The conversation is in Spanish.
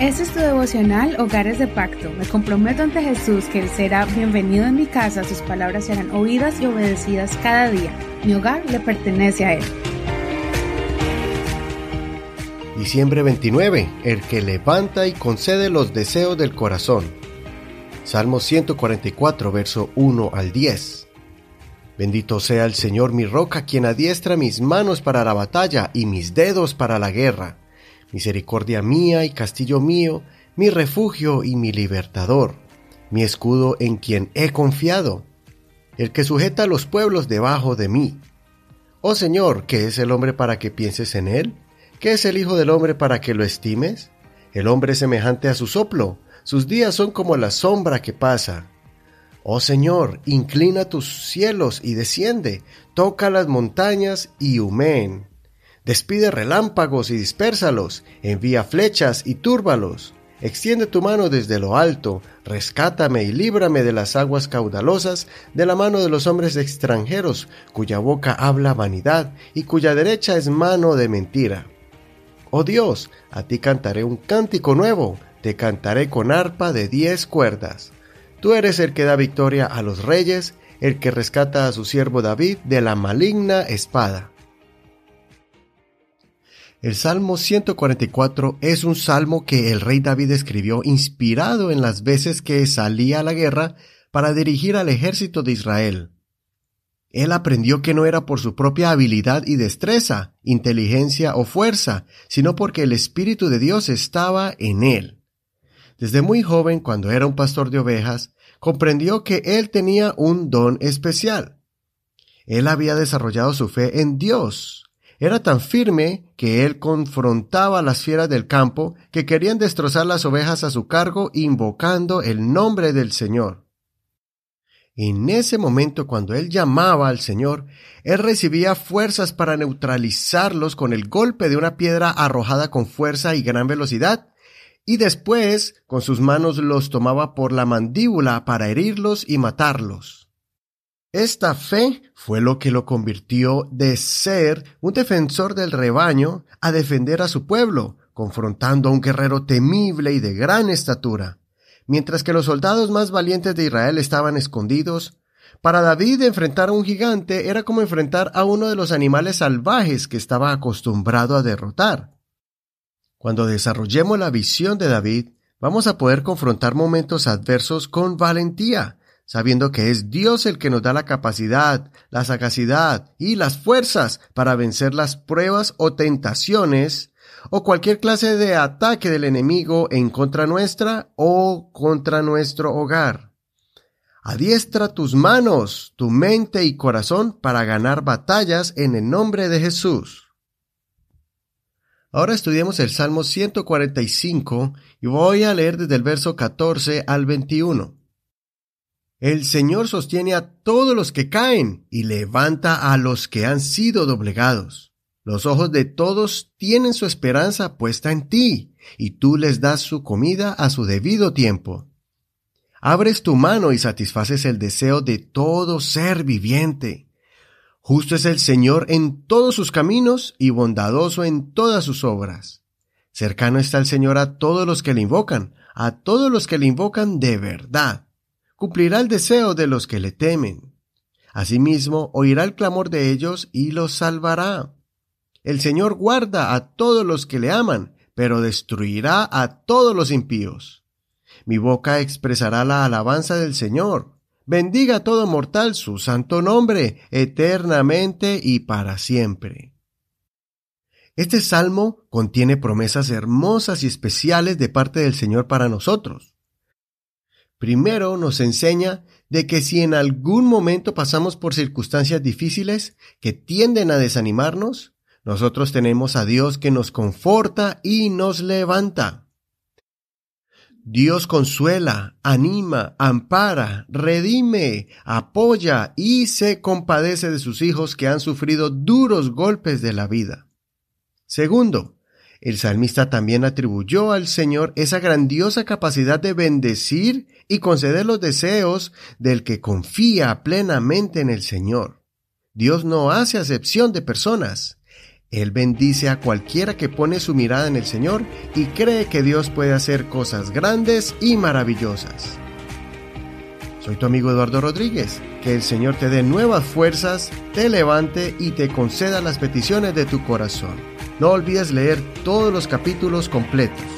Este es tu devocional Hogares de Pacto. Me comprometo ante Jesús que Él será bienvenido en mi casa, sus palabras serán oídas y obedecidas cada día. Mi hogar le pertenece a Él. Diciembre 29. El que levanta y concede los deseos del corazón. Salmo 144, verso 1 al 10. Bendito sea el Señor mi roca, quien adiestra mis manos para la batalla y mis dedos para la guerra misericordia mía y castillo mío, mi refugio y mi libertador, mi escudo en quien he confiado, el que sujeta a los pueblos debajo de mí. Oh Señor, ¿qué es el hombre para que pienses en él? ¿Qué es el Hijo del hombre para que lo estimes? El hombre es semejante a su soplo, sus días son como la sombra que pasa. Oh Señor, inclina tus cielos y desciende, toca las montañas y humeen. Despide relámpagos y dispérsalos, envía flechas y túrbalos. Extiende tu mano desde lo alto, rescátame y líbrame de las aguas caudalosas, de la mano de los hombres extranjeros, cuya boca habla vanidad y cuya derecha es mano de mentira. Oh Dios, a ti cantaré un cántico nuevo, te cantaré con arpa de diez cuerdas. Tú eres el que da victoria a los reyes, el que rescata a su siervo David de la maligna espada. El Salmo 144 es un salmo que el rey David escribió inspirado en las veces que salía a la guerra para dirigir al ejército de Israel. Él aprendió que no era por su propia habilidad y destreza, inteligencia o fuerza, sino porque el Espíritu de Dios estaba en él. Desde muy joven, cuando era un pastor de ovejas, comprendió que él tenía un don especial. Él había desarrollado su fe en Dios, era tan firme que él confrontaba a las fieras del campo que querían destrozar las ovejas a su cargo invocando el nombre del Señor. En ese momento, cuando él llamaba al Señor, él recibía fuerzas para neutralizarlos con el golpe de una piedra arrojada con fuerza y gran velocidad, y después con sus manos los tomaba por la mandíbula para herirlos y matarlos. Esta fe fue lo que lo convirtió de ser un defensor del rebaño a defender a su pueblo, confrontando a un guerrero temible y de gran estatura. Mientras que los soldados más valientes de Israel estaban escondidos, para David enfrentar a un gigante era como enfrentar a uno de los animales salvajes que estaba acostumbrado a derrotar. Cuando desarrollemos la visión de David, vamos a poder confrontar momentos adversos con valentía, sabiendo que es Dios el que nos da la capacidad, la sagacidad y las fuerzas para vencer las pruebas o tentaciones o cualquier clase de ataque del enemigo en contra nuestra o contra nuestro hogar. Adiestra tus manos, tu mente y corazón para ganar batallas en el nombre de Jesús. Ahora estudiemos el Salmo 145 y voy a leer desde el verso 14 al 21. El Señor sostiene a todos los que caen y levanta a los que han sido doblegados. Los ojos de todos tienen su esperanza puesta en ti, y tú les das su comida a su debido tiempo. Abres tu mano y satisfaces el deseo de todo ser viviente. Justo es el Señor en todos sus caminos y bondadoso en todas sus obras. Cercano está el Señor a todos los que le invocan, a todos los que le invocan de verdad cumplirá el deseo de los que le temen. Asimismo, oirá el clamor de ellos y los salvará. El Señor guarda a todos los que le aman, pero destruirá a todos los impíos. Mi boca expresará la alabanza del Señor. Bendiga a todo mortal su santo nombre, eternamente y para siempre. Este salmo contiene promesas hermosas y especiales de parte del Señor para nosotros. Primero nos enseña de que si en algún momento pasamos por circunstancias difíciles que tienden a desanimarnos, nosotros tenemos a Dios que nos conforta y nos levanta. Dios consuela, anima, ampara, redime, apoya y se compadece de sus hijos que han sufrido duros golpes de la vida. Segundo, el salmista también atribuyó al Señor esa grandiosa capacidad de bendecir y conceder los deseos del que confía plenamente en el Señor. Dios no hace acepción de personas. Él bendice a cualquiera que pone su mirada en el Señor y cree que Dios puede hacer cosas grandes y maravillosas. Soy tu amigo Eduardo Rodríguez. Que el Señor te dé nuevas fuerzas, te levante y te conceda las peticiones de tu corazón. No olvides leer todos los capítulos completos.